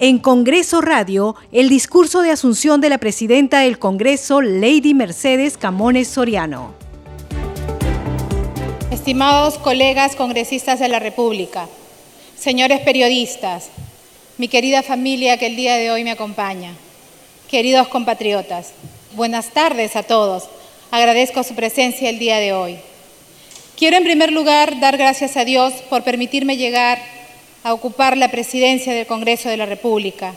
En Congreso Radio, el discurso de asunción de la presidenta del Congreso, Lady Mercedes Camones Soriano. Estimados colegas congresistas de la República, señores periodistas, mi querida familia que el día de hoy me acompaña, queridos compatriotas, buenas tardes a todos. Agradezco su presencia el día de hoy. Quiero en primer lugar dar gracias a Dios por permitirme llegar a ocupar la presidencia del Congreso de la República,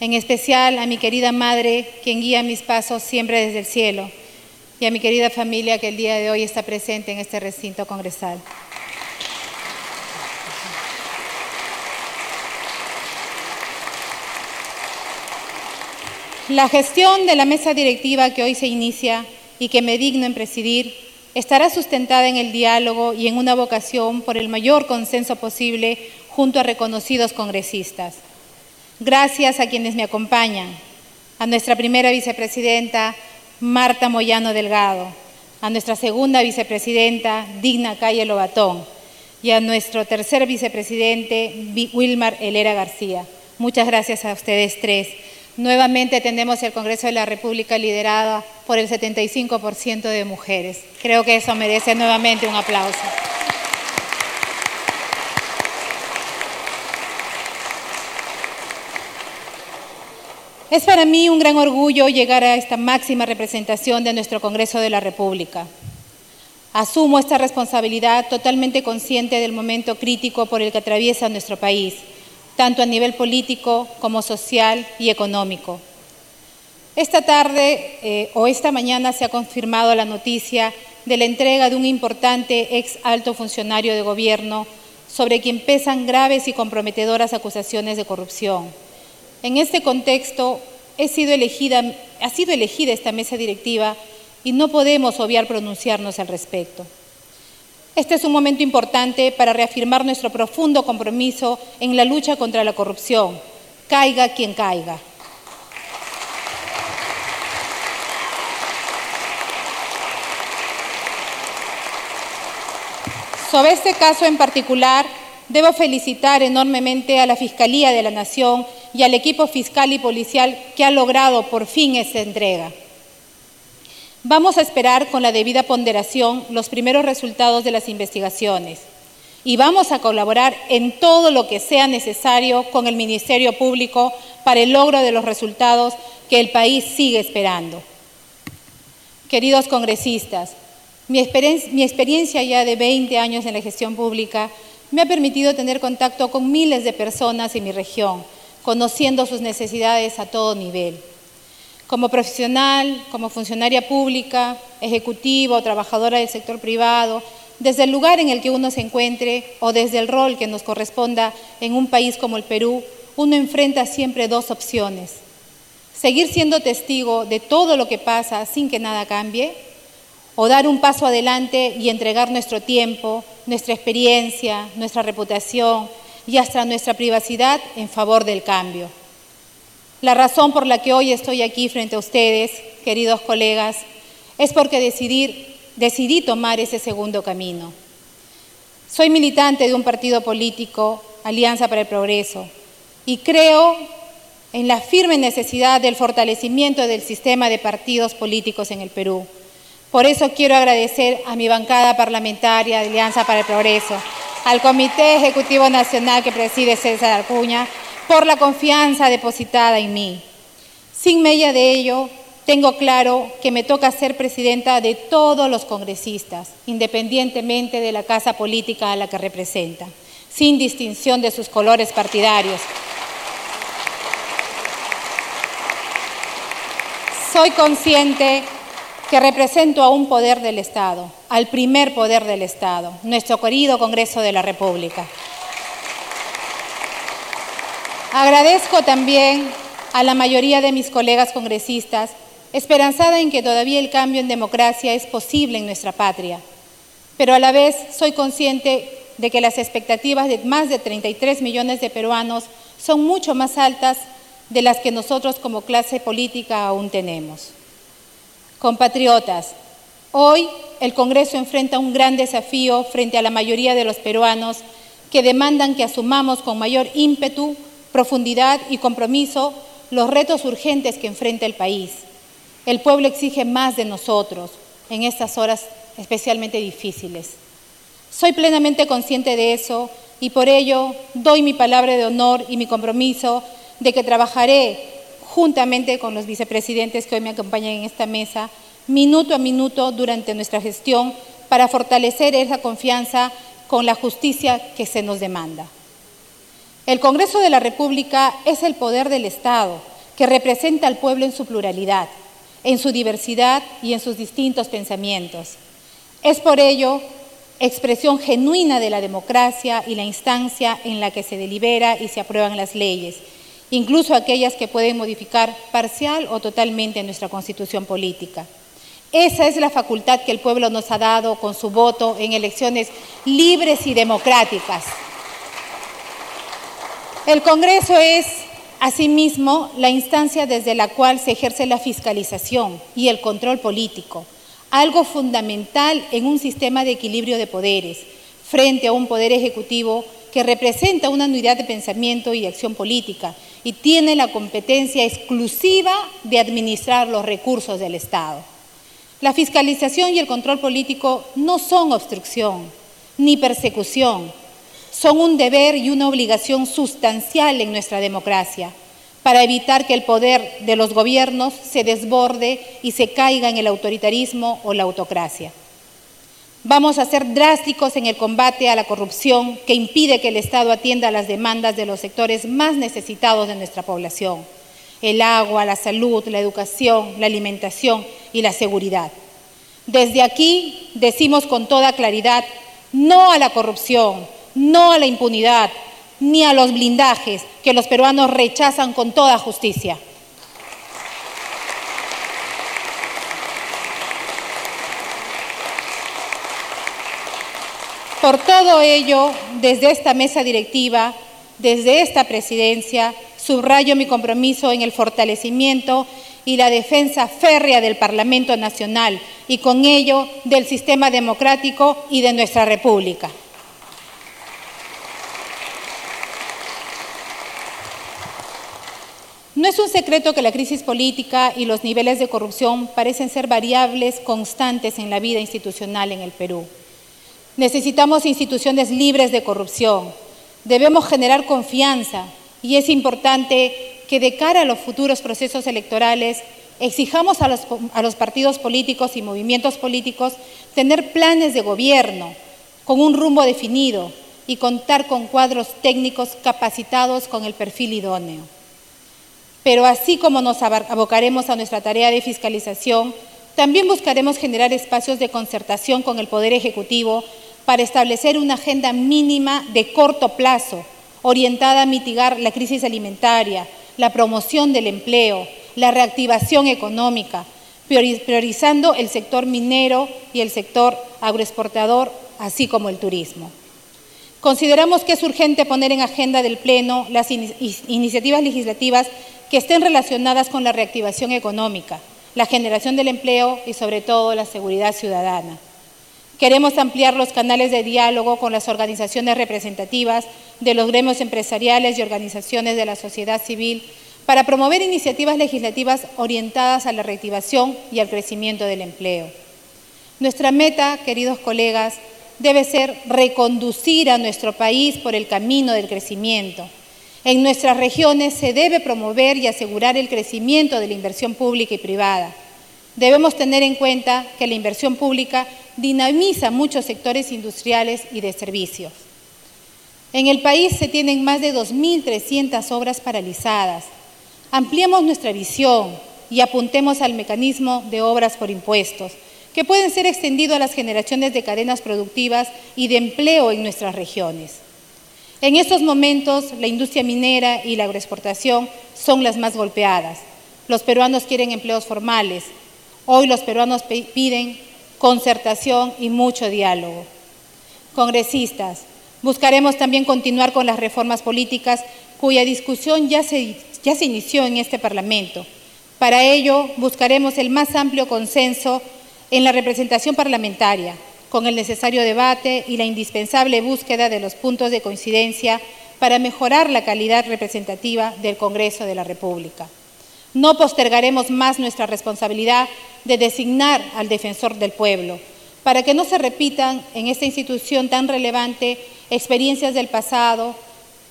en especial a mi querida madre, quien guía mis pasos siempre desde el cielo, y a mi querida familia que el día de hoy está presente en este recinto congresal. La gestión de la mesa directiva que hoy se inicia y que me digno en presidir estará sustentada en el diálogo y en una vocación por el mayor consenso posible junto a reconocidos congresistas. Gracias a quienes me acompañan, a nuestra primera vicepresidenta, Marta Moyano Delgado, a nuestra segunda vicepresidenta, Digna Calle Lobatón, y a nuestro tercer vicepresidente, Wilmar Helera García. Muchas gracias a ustedes tres. Nuevamente tenemos el Congreso de la República liderado por el 75% de mujeres. Creo que eso merece nuevamente un aplauso. Es para mí un gran orgullo llegar a esta máxima representación de nuestro Congreso de la República. Asumo esta responsabilidad totalmente consciente del momento crítico por el que atraviesa nuestro país, tanto a nivel político como social y económico. Esta tarde eh, o esta mañana se ha confirmado la noticia de la entrega de un importante ex alto funcionario de gobierno sobre quien pesan graves y comprometedoras acusaciones de corrupción en este contexto, ha sido elegida esta mesa directiva y no podemos obviar pronunciarnos al respecto. Este es un momento importante para reafirmar nuestro profundo compromiso en la lucha contra la corrupción, caiga quien caiga. Sobre este caso en particular, debo felicitar enormemente a la Fiscalía de la Nación y al equipo fiscal y policial que ha logrado por fin esta entrega. Vamos a esperar con la debida ponderación los primeros resultados de las investigaciones y vamos a colaborar en todo lo que sea necesario con el Ministerio Público para el logro de los resultados que el país sigue esperando. Queridos congresistas, mi experiencia, mi experiencia ya de 20 años en la gestión pública me ha permitido tener contacto con miles de personas en mi región, conociendo sus necesidades a todo nivel. Como profesional, como funcionaria pública, ejecutiva o trabajadora del sector privado, desde el lugar en el que uno se encuentre o desde el rol que nos corresponda en un país como el Perú, uno enfrenta siempre dos opciones. Seguir siendo testigo de todo lo que pasa sin que nada cambie o dar un paso adelante y entregar nuestro tiempo, nuestra experiencia, nuestra reputación, y hasta nuestra privacidad en favor del cambio. La razón por la que hoy estoy aquí frente a ustedes, queridos colegas, es porque decidí tomar ese segundo camino. Soy militante de un partido político, Alianza para el Progreso, y creo en la firme necesidad del fortalecimiento del sistema de partidos políticos en el Perú. Por eso quiero agradecer a mi bancada parlamentaria Alianza para el Progreso, al Comité Ejecutivo Nacional que preside César Acuña por la confianza depositada en mí. Sin mella de ello, tengo claro que me toca ser presidenta de todos los congresistas, independientemente de la casa política a la que representan, sin distinción de sus colores partidarios. Soy consciente que represento a un poder del Estado, al primer poder del Estado, nuestro querido Congreso de la República. Agradezco también a la mayoría de mis colegas congresistas, esperanzada en que todavía el cambio en democracia es posible en nuestra patria, pero a la vez soy consciente de que las expectativas de más de 33 millones de peruanos son mucho más altas de las que nosotros como clase política aún tenemos. Compatriotas, hoy el Congreso enfrenta un gran desafío frente a la mayoría de los peruanos que demandan que asumamos con mayor ímpetu profundidad y compromiso los retos urgentes que enfrenta el país. El pueblo exige más de nosotros en estas horas especialmente difíciles. Soy plenamente consciente de eso y por ello doy mi palabra de honor y mi compromiso de que trabajaré juntamente con los vicepresidentes que hoy me acompañan en esta mesa, minuto a minuto durante nuestra gestión para fortalecer esa confianza con la justicia que se nos demanda. El Congreso de la República es el poder del Estado que representa al pueblo en su pluralidad, en su diversidad y en sus distintos pensamientos. Es por ello expresión genuina de la democracia y la instancia en la que se delibera y se aprueban las leyes, incluso aquellas que pueden modificar parcial o totalmente nuestra constitución política. Esa es la facultad que el pueblo nos ha dado con su voto en elecciones libres y democráticas. El Congreso es, asimismo, la instancia desde la cual se ejerce la fiscalización y el control político, algo fundamental en un sistema de equilibrio de poderes, frente a un poder ejecutivo que representa una unidad de pensamiento y acción política y tiene la competencia exclusiva de administrar los recursos del Estado. La fiscalización y el control político no son obstrucción ni persecución, son un deber y una obligación sustancial en nuestra democracia para evitar que el poder de los gobiernos se desborde y se caiga en el autoritarismo o la autocracia. Vamos a ser drásticos en el combate a la corrupción que impide que el Estado atienda las demandas de los sectores más necesitados de nuestra población, el agua, la salud, la educación, la alimentación y la seguridad. Desde aquí decimos con toda claridad no a la corrupción, no a la impunidad, ni a los blindajes que los peruanos rechazan con toda justicia. Por todo ello, desde esta mesa directiva, desde esta presidencia, subrayo mi compromiso en el fortalecimiento y la defensa férrea del Parlamento Nacional y con ello del sistema democrático y de nuestra República. No es un secreto que la crisis política y los niveles de corrupción parecen ser variables constantes en la vida institucional en el Perú. Necesitamos instituciones libres de corrupción. Debemos generar confianza y es importante que de cara a los futuros procesos electorales exijamos a los, a los, partidos políticos y movimientos políticos tener planes de gobierno con un rumbo definido y contar con cuadros técnicos capacitados con el perfil idóneo. Pero así como nos abocaremos a nuestra tarea de fiscalización, también buscaremos generar espacios de concertación con el Poder Ejecutivo para establecer una agenda mínima de corto plazo, orientada a mitigar la crisis alimentaria, la promoción del empleo, la reactivación económica, priorizando el sector minero y el sector agroexportador, así como el turismo. Consideramos que es urgente poner en agenda del Pleno las iniciativas legislativas que estén relacionadas con la reactivación económica, la generación del empleo y sobre todo la seguridad ciudadana. Queremos ampliar los canales de diálogo con las organizaciones representativas de los gremios empresariales y organizaciones de la sociedad civil para promover iniciativas legislativas orientadas a la reactivación y al crecimiento del empleo. Nuestra meta, queridos colegas, debe ser reconducir a nuestro país por el camino del crecimiento en nuestras regiones se debe promover y asegurar el crecimiento de la inversión pública y privada. Debemos tener en cuenta que la inversión pública dinamiza muchos sectores industriales y de servicios. En el país se tienen más de 2.300 obras paralizadas. Ampliemos nuestra visión y apuntemos al mecanismo de obras por impuestos, que pueden ser extendido a las generaciones de cadenas productivas y de empleo en nuestras regiones. En estos momentos, la industria minera y la agroexportación son las más golpeadas. Los peruanos quieren empleos formales. Hoy los peruanos piden concertación y mucho diálogo. Congresistas, buscaremos también continuar con las reformas políticas cuya discusión ya se, ya se inició en este Parlamento. Para ello, buscaremos el más amplio consenso en la representación parlamentaria, con el necesario debate y la indispensable búsqueda de los puntos de coincidencia para mejorar la calidad representativa del Congreso de la República. No postergaremos más nuestra responsabilidad de designar al defensor del pueblo, para que no se repitan en esta institución tan relevante experiencias del pasado,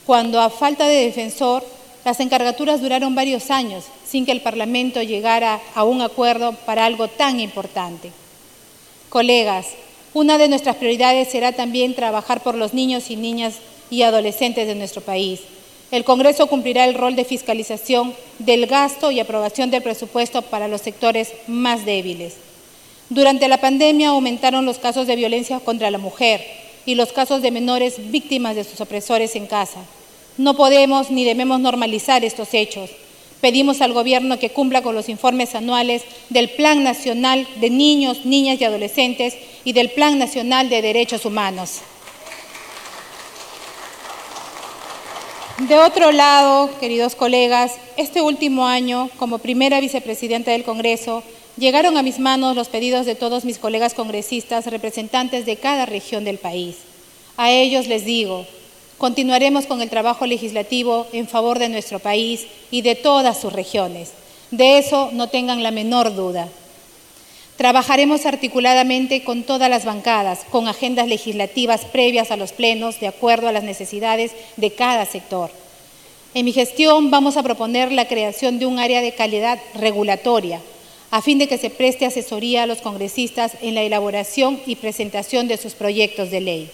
cuando a falta de defensor las encargaturas duraron varios años sin que el Parlamento llegara a un acuerdo para algo tan importante. Colegas, una de nuestras prioridades será también trabajar por los niños y niñas y adolescentes de nuestro país. El Congreso cumplirá el rol de fiscalización del gasto y aprobación del presupuesto para los sectores más débiles. Durante la pandemia aumentaron los casos de violencia contra la mujer y los casos de menores víctimas de sus opresores en casa. No podemos ni debemos normalizar estos hechos. Pedimos al Gobierno que cumpla con los informes anuales del Plan Nacional de Niños, Niñas y Adolescentes y del Plan Nacional de Derechos Humanos. De otro lado, queridos colegas, este último año, como primera vicepresidenta del Congreso, llegaron a mis manos los pedidos de todos mis colegas congresistas, representantes de cada región del país. A ellos les digo, continuaremos con el trabajo legislativo en favor de nuestro país y de todas sus regiones. De eso no tengan la menor duda. Trabajaremos articuladamente con todas las bancadas, con agendas legislativas previas a los plenos, de acuerdo a las necesidades de cada sector. En mi gestión vamos a proponer la creación de un área de calidad regulatoria, a fin de que se preste asesoría a los congresistas en la elaboración y presentación de sus proyectos de ley.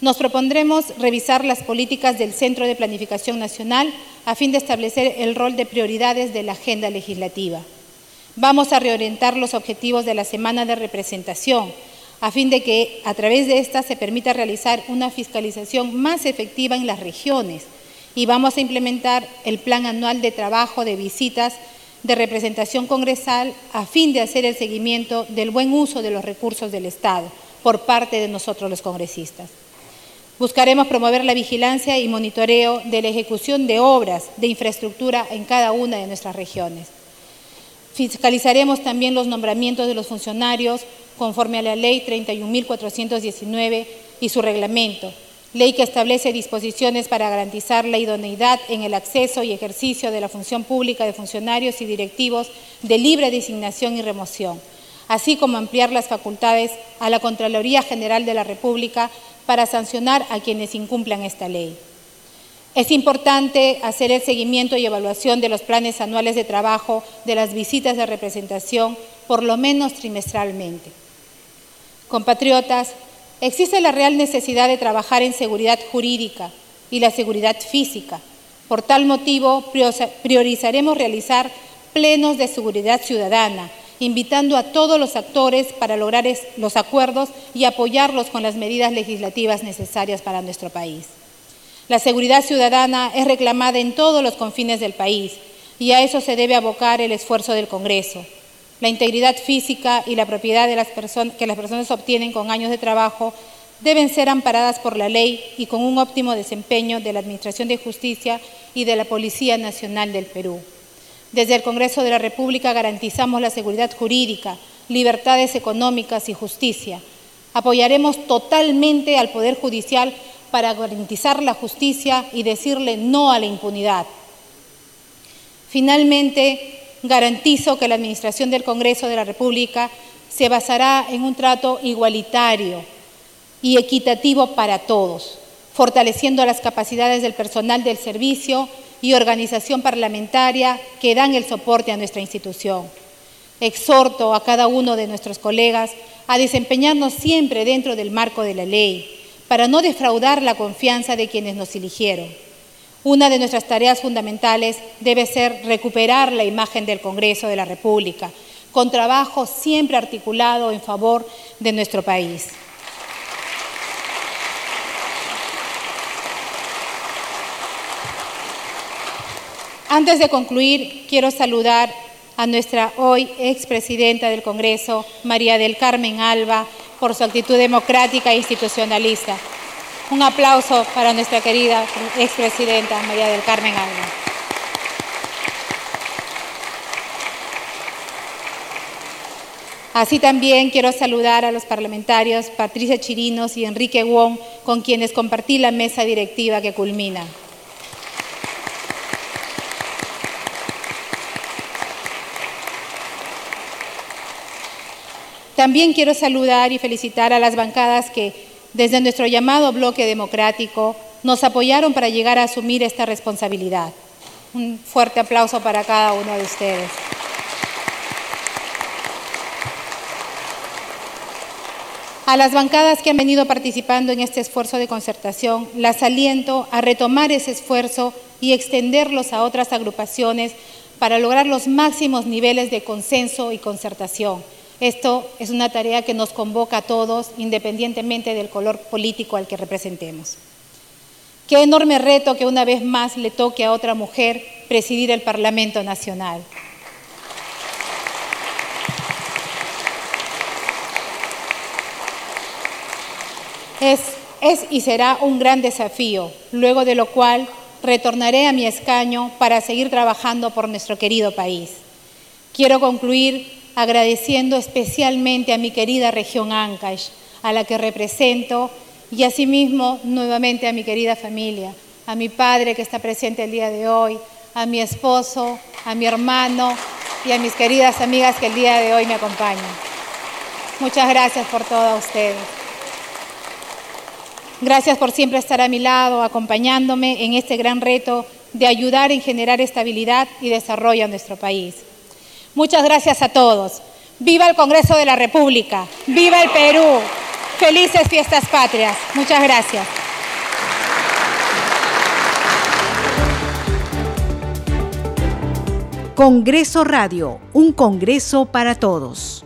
Nos propondremos revisar las políticas del Centro de Planificación Nacional a fin de establecer el rol de prioridades de la agenda legislativa. Vamos a reorientar los objetivos de la semana de representación, a fin de que a través de esta se permita realizar una fiscalización más efectiva en las regiones y vamos a implementar el plan anual de trabajo de visitas de representación congresal a fin de hacer el seguimiento del buen uso de los recursos del Estado por parte de nosotros los congresistas. Buscaremos promover la vigilancia y monitoreo de la ejecución de obras de infraestructura en cada una de nuestras regiones. Fiscalizaremos también los nombramientos de los funcionarios conforme a la Ley 31.419 y su reglamento, ley que establece disposiciones para garantizar la idoneidad en el acceso y ejercicio de la función pública de funcionarios y directivos de libre designación y remoción, así como ampliar las facultades a la Contraloría General de la República para sancionar a quienes incumplan esta ley. Es importante hacer el seguimiento y evaluación de los planes anuales de trabajo de las visitas de representación, por lo menos trimestralmente. Compatriotas, existe la real necesidad de trabajar en seguridad jurídica y la seguridad física. Por tal motivo, priorizaremos realizar plenos de seguridad ciudadana, invitando a todos los actores para lograr los acuerdos y apoyarlos con las medidas legislativas necesarias para nuestro país. La seguridad ciudadana es reclamada en todos los confines del país y a eso se debe abocar el esfuerzo del Congreso. La integridad física y la propiedad de las que las personas obtienen con años de trabajo deben ser amparadas por la ley y con un óptimo desempeño de la Administración de Justicia y de la Policía Nacional del Perú. Desde el Congreso de la República garantizamos la seguridad jurídica, libertades económicas y justicia. Apoyaremos totalmente al Poder Judicial para garantizar la justicia y decirle no a la impunidad. Finalmente, garantizo que la Administración del Congreso de la República se basará en un trato igualitario y equitativo para todos, fortaleciendo las capacidades del personal del servicio y organización parlamentaria que dan el soporte a nuestra institución. Exhorto a cada uno de nuestros colegas a desempeñarnos siempre dentro del marco de la ley, para no defraudar la confianza de quienes nos eligieron. Una de nuestras tareas fundamentales debe ser recuperar la imagen del Congreso de la República, con trabajo siempre articulado en favor de nuestro país. Antes de concluir, quiero saludar a nuestra hoy expresidenta del Congreso, María del Carmen Alba, por su actitud democrática e institucionalista. Un aplauso para nuestra querida expresidenta María del Carmen Alba. Así también quiero saludar a los parlamentarios Patricia Chirinos y Enrique Wong, con quienes compartí la mesa directiva que culmina. También quiero saludar y felicitar a las bancadas que, desde nuestro llamado bloque democrático, nos apoyaron para llegar a asumir esta responsabilidad. Un fuerte aplauso para cada uno de ustedes. A las bancadas que han venido participando en este esfuerzo de concertación, las aliento a retomar ese esfuerzo y extenderlos a otras agrupaciones para lograr los máximos niveles de consenso y concertación esto es una tarea que nos convoca a todos, independientemente del color político al que representemos. Qué enorme reto que una vez más le toque a otra mujer presidir el Parlamento Nacional. Es, y será un gran desafío, luego de lo cual retornaré a mi escaño para seguir trabajando por nuestro querido país. Quiero concluir agradeciendo especialmente a mi querida región Ancash, a la que represento, y asimismo nuevamente a mi querida familia, a mi padre que está presente el día de hoy, a mi esposo, a mi hermano y a mis queridas amigas que el día de hoy me acompañan. Muchas gracias por todos ustedes. Gracias por siempre estar a mi lado, acompañándome en este gran reto de ayudar en generar estabilidad y desarrollo a nuestro país. Muchas gracias a todos. Viva el Congreso de la República. Viva el Perú. Felices fiestas patrias. Muchas gracias. Congreso Radio, un Congreso para todos.